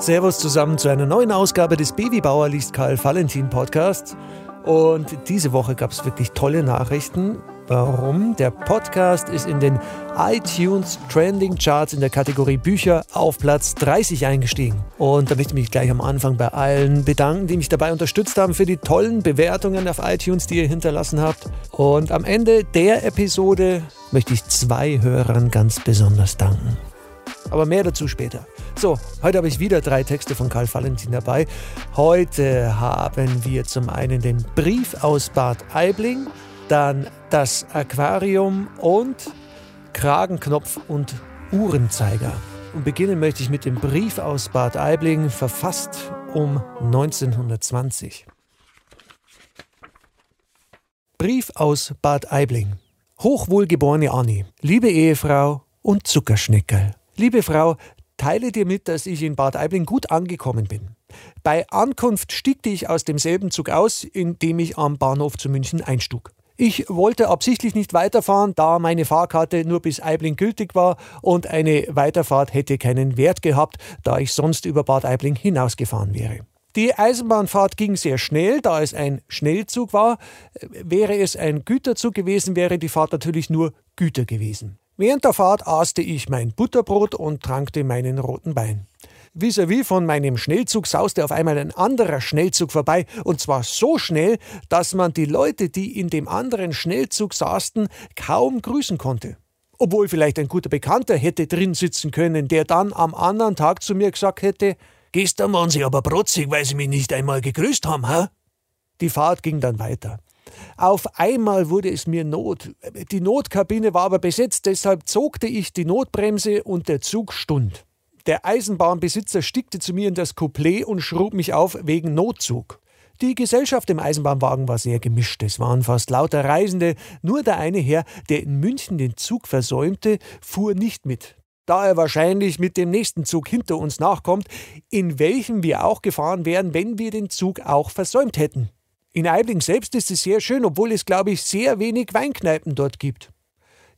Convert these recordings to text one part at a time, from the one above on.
Servus zusammen zu einer neuen Ausgabe des Babybauer liest Karl Valentin Podcasts. Und diese Woche gab es wirklich tolle Nachrichten. Warum? Der Podcast ist in den iTunes Trending Charts in der Kategorie Bücher auf Platz 30 eingestiegen. Und da möchte ich mich gleich am Anfang bei allen bedanken, die mich dabei unterstützt haben für die tollen Bewertungen auf iTunes, die ihr hinterlassen habt. Und am Ende der Episode möchte ich zwei Hörern ganz besonders danken. Aber mehr dazu später. So, heute habe ich wieder drei Texte von Karl Valentin dabei. Heute haben wir zum einen den Brief aus Bad Aibling, dann das Aquarium und Kragenknopf und Uhrenzeiger. Und beginnen möchte ich mit dem Brief aus Bad Aibling, verfasst um 1920. Brief aus Bad Aibling. Hochwohlgeborene Annie, liebe Ehefrau und Zuckerschneckerl. Liebe Frau, teile dir mit, dass ich in Bad Aibling gut angekommen bin. Bei Ankunft stiegte ich aus demselben Zug aus, in dem ich am Bahnhof zu München einstug. Ich wollte absichtlich nicht weiterfahren, da meine Fahrkarte nur bis Aibling gültig war und eine Weiterfahrt hätte keinen Wert gehabt, da ich sonst über Bad Aibling hinausgefahren wäre. Die Eisenbahnfahrt ging sehr schnell, da es ein Schnellzug war. Wäre es ein Güterzug gewesen, wäre die Fahrt natürlich nur Güter gewesen. Während der Fahrt aßte ich mein Butterbrot und trankte meinen roten Wein. Vis-à-vis von meinem Schnellzug sauste auf einmal ein anderer Schnellzug vorbei, und zwar so schnell, dass man die Leute, die in dem anderen Schnellzug saßen, kaum grüßen konnte. Obwohl vielleicht ein guter Bekannter hätte drin sitzen können, der dann am anderen Tag zu mir gesagt hätte, Gestern waren Sie aber protzig, weil Sie mich nicht einmal gegrüßt haben, ha? Die Fahrt ging dann weiter. Auf einmal wurde es mir Not. Die Notkabine war aber besetzt, deshalb zogte ich die Notbremse und der Zug stund. Der Eisenbahnbesitzer stickte zu mir in das Couplet und schrub mich auf wegen Notzug. Die Gesellschaft im Eisenbahnwagen war sehr gemischt. Es waren fast lauter Reisende. Nur der eine Herr, der in München den Zug versäumte, fuhr nicht mit. Da er wahrscheinlich mit dem nächsten Zug hinter uns nachkommt, in welchem wir auch gefahren wären, wenn wir den Zug auch versäumt hätten. In Eibling selbst ist es sehr schön, obwohl es, glaube ich, sehr wenig Weinkneipen dort gibt.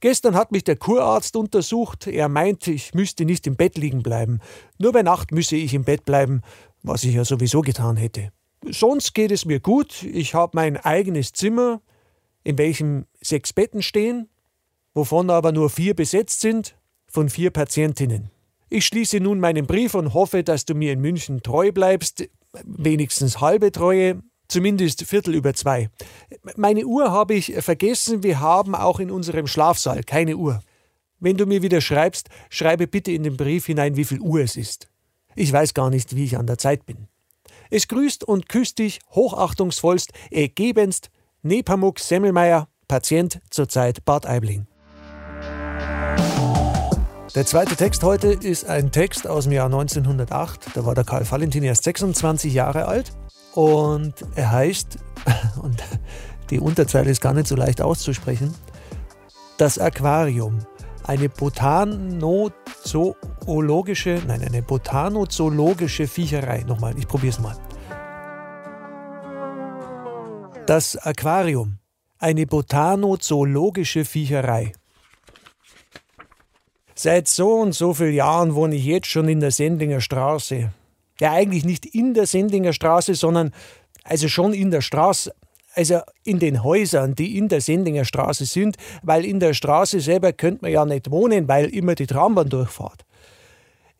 Gestern hat mich der Kurarzt untersucht. Er meinte, ich müsste nicht im Bett liegen bleiben. Nur bei Nacht müsse ich im Bett bleiben, was ich ja sowieso getan hätte. Sonst geht es mir gut. Ich habe mein eigenes Zimmer, in welchem sechs Betten stehen, wovon aber nur vier besetzt sind, von vier Patientinnen. Ich schließe nun meinen Brief und hoffe, dass du mir in München treu bleibst, wenigstens halbe Treue, zumindest Viertel über zwei. Meine Uhr habe ich vergessen, wir haben auch in unserem Schlafsaal keine Uhr. Wenn du mir wieder schreibst, schreibe bitte in den Brief hinein, wie viel Uhr es ist. Ich weiß gar nicht, wie ich an der Zeit bin. Es grüßt und küsst dich hochachtungsvollst, ergebenst Nepamuk Semmelmeier, Patient zurzeit Bad Aibling. Der zweite Text heute ist ein Text aus dem Jahr 1908. Da war der Karl Valentin erst 26 Jahre alt. Und er heißt, und die Unterzeile ist gar nicht so leicht auszusprechen, das Aquarium. Eine botanozoologische, nein, eine botanozoologische Viecherei. Nochmal, ich probiere es mal. Das Aquarium. Eine botanozoologische Viecherei. Seit so und so vielen Jahren wohne ich jetzt schon in der Sendlinger Straße ja eigentlich nicht in der Sendinger Straße, sondern also schon in der Straße, also in den Häusern, die in der Sendinger Straße sind, weil in der Straße selber könnte man ja nicht wohnen, weil immer die Trambahn durchfahrt.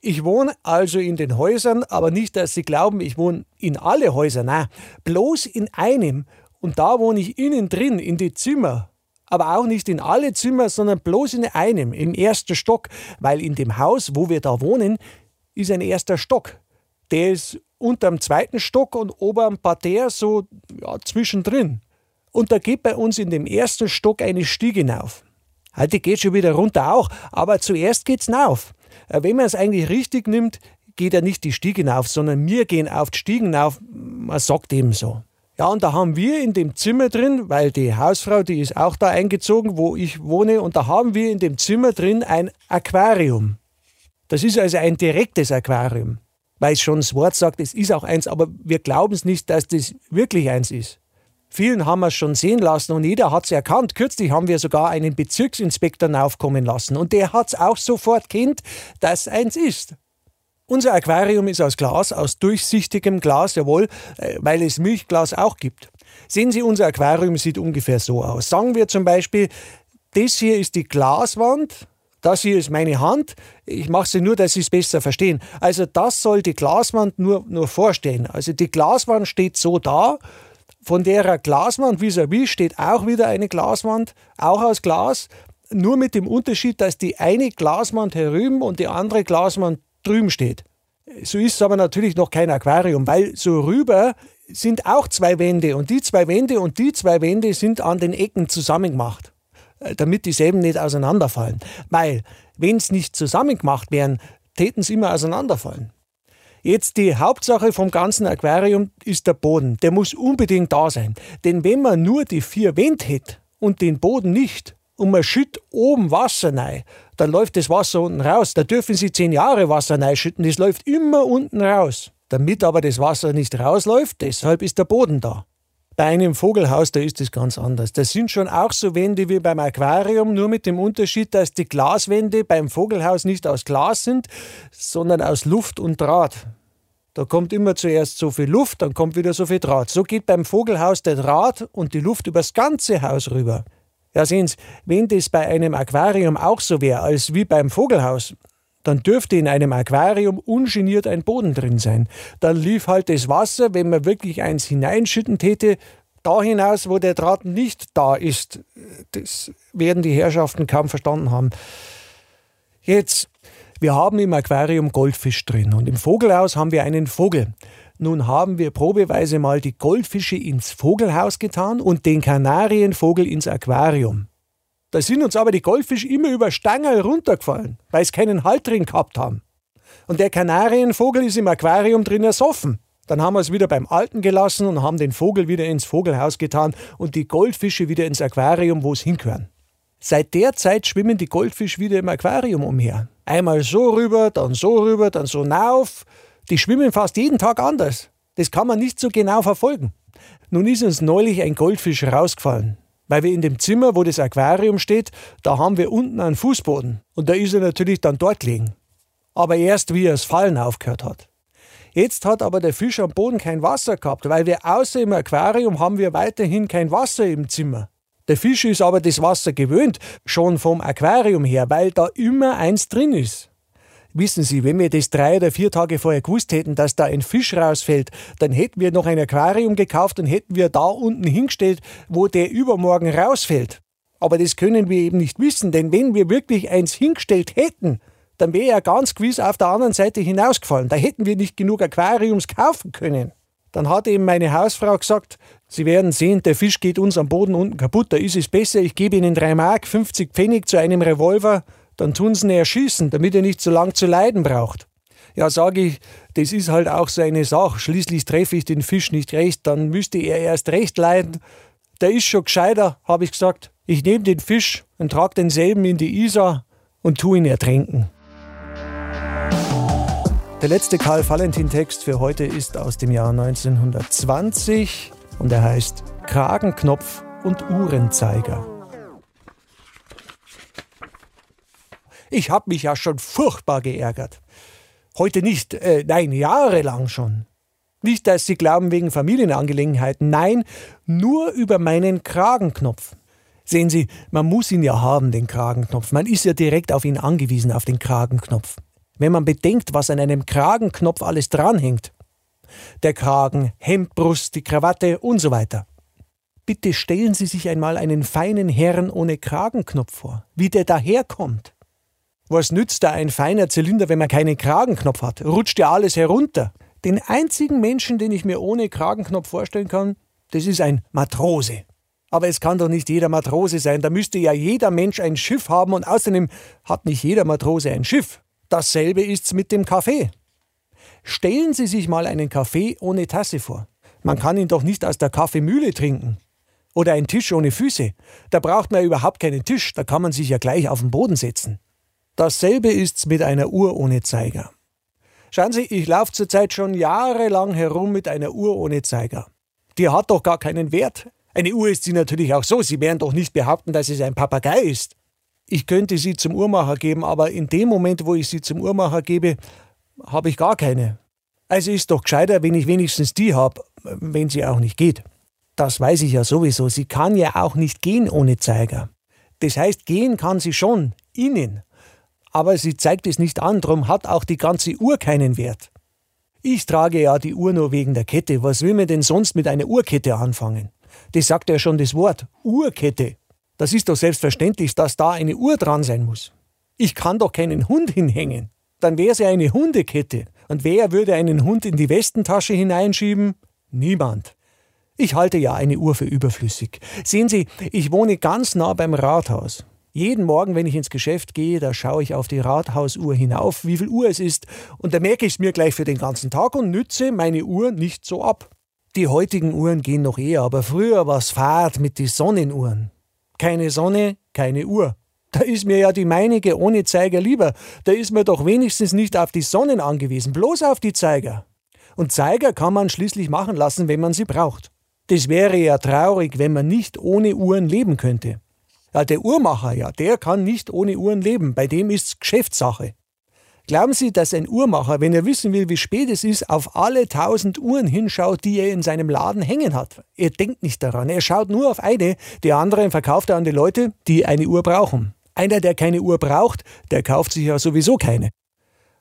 Ich wohne also in den Häusern, aber nicht, dass Sie glauben, ich wohne in alle Häuser, nein, bloß in einem. Und da wohne ich innen drin, in die Zimmer. Aber auch nicht in alle Zimmer, sondern bloß in einem, im ersten Stock, weil in dem Haus, wo wir da wohnen, ist ein erster Stock der ist unterm zweiten Stock und oberm Parterre so ja, zwischendrin. Und da geht bei uns in dem ersten Stock eine Stiege hinauf. Heute geht schon wieder runter auch, aber zuerst geht's hinauf. Äh, wenn man es eigentlich richtig nimmt, geht er nicht die Stiege hinauf, sondern wir gehen auf die Stiegen hinauf. Man sagt eben so. Ja, und da haben wir in dem Zimmer drin, weil die Hausfrau, die ist auch da eingezogen, wo ich wohne, und da haben wir in dem Zimmer drin ein Aquarium. Das ist also ein direktes Aquarium weil es schon das Wort sagt, es ist auch eins, aber wir glauben es nicht, dass das wirklich eins ist. Vielen haben wir es schon sehen lassen und jeder hat es erkannt. Kürzlich haben wir sogar einen Bezirksinspektor aufkommen lassen und der hat es auch sofort kennt, dass eins ist. Unser Aquarium ist aus Glas, aus durchsichtigem Glas, jawohl, äh, weil es Milchglas auch gibt. Sehen Sie, unser Aquarium sieht ungefähr so aus. Sagen wir zum Beispiel, das hier ist die Glaswand, das hier ist meine Hand. Ich mache sie nur, dass Sie es besser verstehen. Also das soll die Glaswand nur, nur vorstellen. Also die Glaswand steht so da. Von der Glaswand vis-à-vis -vis steht auch wieder eine Glaswand, auch aus Glas. Nur mit dem Unterschied, dass die eine Glaswand herüben und die andere Glaswand drüben steht. So ist es aber natürlich noch kein Aquarium, weil so rüber sind auch zwei Wände und die zwei Wände und die zwei Wände sind an den Ecken zusammengemacht, damit dieselben nicht auseinanderfallen. Weil, wenn es nicht zusammengemacht wären, täten sie immer auseinanderfallen. Jetzt die Hauptsache vom ganzen Aquarium ist der Boden. Der muss unbedingt da sein. Denn wenn man nur die vier Wände hätte und den Boden nicht, und man schüttet oben Wasser rein, dann läuft das Wasser unten raus. Da dürfen Sie zehn Jahre Wasser reinschütten, das läuft immer unten raus. Damit aber das Wasser nicht rausläuft, deshalb ist der Boden da. Bei einem Vogelhaus, da ist das ganz anders. Das sind schon auch so Wände wie beim Aquarium, nur mit dem Unterschied, dass die Glaswände beim Vogelhaus nicht aus Glas sind, sondern aus Luft und Draht. Da kommt immer zuerst so viel Luft, dann kommt wieder so viel Draht. So geht beim Vogelhaus der Draht und die Luft übers ganze Haus rüber. Ja, sehen Sie, wenn das bei einem Aquarium auch so wäre, als wie beim Vogelhaus, dann dürfte in einem Aquarium ungeniert ein Boden drin sein. Dann lief halt das Wasser, wenn man wirklich eins hineinschütten täte, da hinaus, wo der Draht nicht da ist. Das werden die Herrschaften kaum verstanden haben. Jetzt, wir haben im Aquarium Goldfisch drin und im Vogelhaus haben wir einen Vogel. Nun haben wir probeweise mal die Goldfische ins Vogelhaus getan und den Kanarienvogel ins Aquarium. Da sind uns aber die Goldfische immer über Stangerl runtergefallen, weil sie keinen Halt drin gehabt haben. Und der Kanarienvogel ist im Aquarium drin ersoffen. Dann haben wir es wieder beim Alten gelassen und haben den Vogel wieder ins Vogelhaus getan und die Goldfische wieder ins Aquarium, wo es hingehören. Seit der Zeit schwimmen die Goldfische wieder im Aquarium umher. Einmal so rüber, dann so rüber, dann so nauf die schwimmen fast jeden Tag anders. Das kann man nicht so genau verfolgen. Nun ist uns neulich ein Goldfisch rausgefallen. Weil wir in dem Zimmer, wo das Aquarium steht, da haben wir unten einen Fußboden. Und da ist er natürlich dann dort gelegen. Aber erst wie er das Fallen aufgehört hat. Jetzt hat aber der Fisch am Boden kein Wasser gehabt, weil wir außer im Aquarium haben wir weiterhin kein Wasser im Zimmer. Der Fisch ist aber das Wasser gewöhnt, schon vom Aquarium her, weil da immer eins drin ist. Wissen Sie, wenn wir das drei oder vier Tage vorher gewusst hätten, dass da ein Fisch rausfällt, dann hätten wir noch ein Aquarium gekauft und hätten wir da unten hingestellt, wo der übermorgen rausfällt. Aber das können wir eben nicht wissen, denn wenn wir wirklich eins hingestellt hätten, dann wäre er ganz gewiss auf der anderen Seite hinausgefallen. Da hätten wir nicht genug Aquariums kaufen können. Dann hat eben meine Hausfrau gesagt, Sie werden sehen, der Fisch geht uns am Boden unten kaputt, da ist es besser, ich gebe Ihnen drei Mark, 50 Pfennig zu einem Revolver dann tun sie ihn erschießen, damit er nicht so lang zu leiden braucht. Ja, sage ich, das ist halt auch seine Sache. Schließlich treffe ich den Fisch nicht recht, dann müsste er erst recht leiden. Der ist schon gescheiter, habe ich gesagt. Ich nehme den Fisch und trage denselben in die Isar und tu ihn ertränken. Der letzte Karl Valentin-Text für heute ist aus dem Jahr 1920 und er heißt Kragenknopf und Uhrenzeiger. Ich habe mich ja schon furchtbar geärgert. Heute nicht, äh, nein, jahrelang schon. Nicht, dass Sie glauben wegen Familienangelegenheiten, nein, nur über meinen Kragenknopf. Sehen Sie, man muss ihn ja haben, den Kragenknopf. Man ist ja direkt auf ihn angewiesen, auf den Kragenknopf. Wenn man bedenkt, was an einem Kragenknopf alles dranhängt. Der Kragen, Hemdbrust, die Krawatte und so weiter. Bitte stellen Sie sich einmal einen feinen Herrn ohne Kragenknopf vor, wie der daherkommt. Was nützt da ein feiner Zylinder, wenn man keinen Kragenknopf hat? Rutscht ja alles herunter. Den einzigen Menschen, den ich mir ohne Kragenknopf vorstellen kann, das ist ein Matrose. Aber es kann doch nicht jeder Matrose sein. Da müsste ja jeder Mensch ein Schiff haben und außerdem hat nicht jeder Matrose ein Schiff. Dasselbe ist's mit dem Kaffee. Stellen Sie sich mal einen Kaffee ohne Tasse vor. Man kann ihn doch nicht aus der Kaffeemühle trinken. Oder ein Tisch ohne Füße. Da braucht man überhaupt keinen Tisch, da kann man sich ja gleich auf den Boden setzen. Dasselbe ist's mit einer Uhr ohne Zeiger. Schauen Sie, ich laufe zurzeit schon jahrelang herum mit einer Uhr ohne Zeiger. Die hat doch gar keinen Wert. Eine Uhr ist sie natürlich auch so. Sie werden doch nicht behaupten, dass es ein Papagei ist. Ich könnte sie zum Uhrmacher geben, aber in dem Moment, wo ich sie zum Uhrmacher gebe, habe ich gar keine. Also ist doch gescheiter, wenn ich wenigstens die habe, wenn sie auch nicht geht. Das weiß ich ja sowieso. Sie kann ja auch nicht gehen ohne Zeiger. Das heißt, gehen kann sie schon, innen. Aber sie zeigt es nicht an, darum hat auch die ganze Uhr keinen Wert. Ich trage ja die Uhr nur wegen der Kette. Was will man denn sonst mit einer Uhrkette anfangen? Das sagt ja schon das Wort Uhrkette. Das ist doch selbstverständlich, dass da eine Uhr dran sein muss. Ich kann doch keinen Hund hinhängen. Dann wäre es ja eine Hundekette. Und wer würde einen Hund in die Westentasche hineinschieben? Niemand. Ich halte ja eine Uhr für überflüssig. Sehen Sie, ich wohne ganz nah beim Rathaus. Jeden Morgen, wenn ich ins Geschäft gehe, da schaue ich auf die Rathausuhr hinauf, wie viel Uhr es ist, und da merke ich es mir gleich für den ganzen Tag und nütze meine Uhr nicht so ab. Die heutigen Uhren gehen noch eher, aber früher war es Fahrt mit den Sonnenuhren. Keine Sonne, keine Uhr. Da ist mir ja die meinige ohne Zeiger lieber. Da ist mir doch wenigstens nicht auf die Sonnen angewiesen, bloß auf die Zeiger. Und Zeiger kann man schließlich machen lassen, wenn man sie braucht. Das wäre ja traurig, wenn man nicht ohne Uhren leben könnte. Ja, der Uhrmacher, ja, der kann nicht ohne Uhren leben. Bei dem ist's Geschäftssache. Glauben Sie, dass ein Uhrmacher, wenn er wissen will, wie spät es ist, auf alle tausend Uhren hinschaut, die er in seinem Laden hängen hat? Er denkt nicht daran. Er schaut nur auf eine, die anderen verkauft er an die Leute, die eine Uhr brauchen. Einer, der keine Uhr braucht, der kauft sich ja sowieso keine.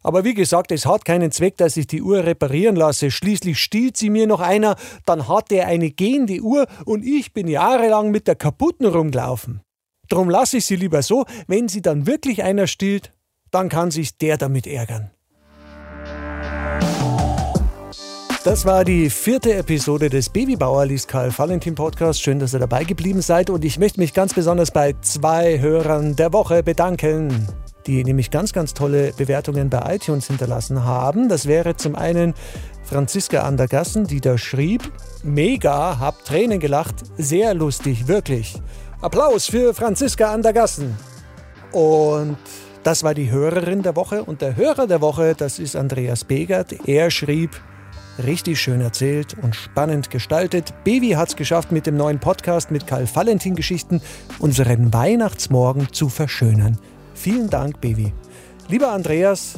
Aber wie gesagt, es hat keinen Zweck, dass ich die Uhr reparieren lasse. Schließlich stiehlt sie mir noch einer, dann hat er eine gehende Uhr und ich bin jahrelang mit der kaputten rumgelaufen. Drum lasse ich sie lieber so, wenn sie dann wirklich einer stiehlt, dann kann sich der damit ärgern. Das war die vierte Episode des Babybauer liest Karl Valentin Podcast. Schön, dass ihr dabei geblieben seid und ich möchte mich ganz besonders bei zwei Hörern der Woche bedanken, die nämlich ganz, ganz tolle Bewertungen bei iTunes hinterlassen haben. Das wäre zum einen Franziska Andergassen, die da schrieb, mega, hab Tränen gelacht, sehr lustig, wirklich. Applaus für Franziska Andergassen. Und das war die Hörerin der Woche und der Hörer der Woche, das ist Andreas Begert. Er schrieb, Richtig schön erzählt und spannend gestaltet. Bevi hat es geschafft, mit dem neuen Podcast mit Karl Valentin Geschichten unseren Weihnachtsmorgen zu verschönern. Vielen Dank, Bevi. Lieber Andreas,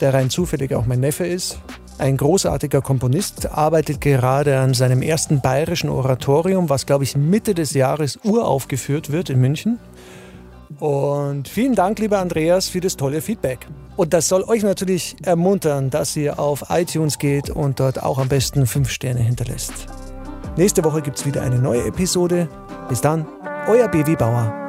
der rein zufällig auch mein Neffe ist, ein großartiger Komponist, arbeitet gerade an seinem ersten bayerischen Oratorium, was, glaube ich, Mitte des Jahres uraufgeführt wird in München. Und vielen Dank, lieber Andreas, für das tolle Feedback. Und das soll euch natürlich ermuntern, dass ihr auf iTunes geht und dort auch am besten 5 Sterne hinterlässt. Nächste Woche gibt es wieder eine neue Episode. Bis dann, euer Baby Bauer.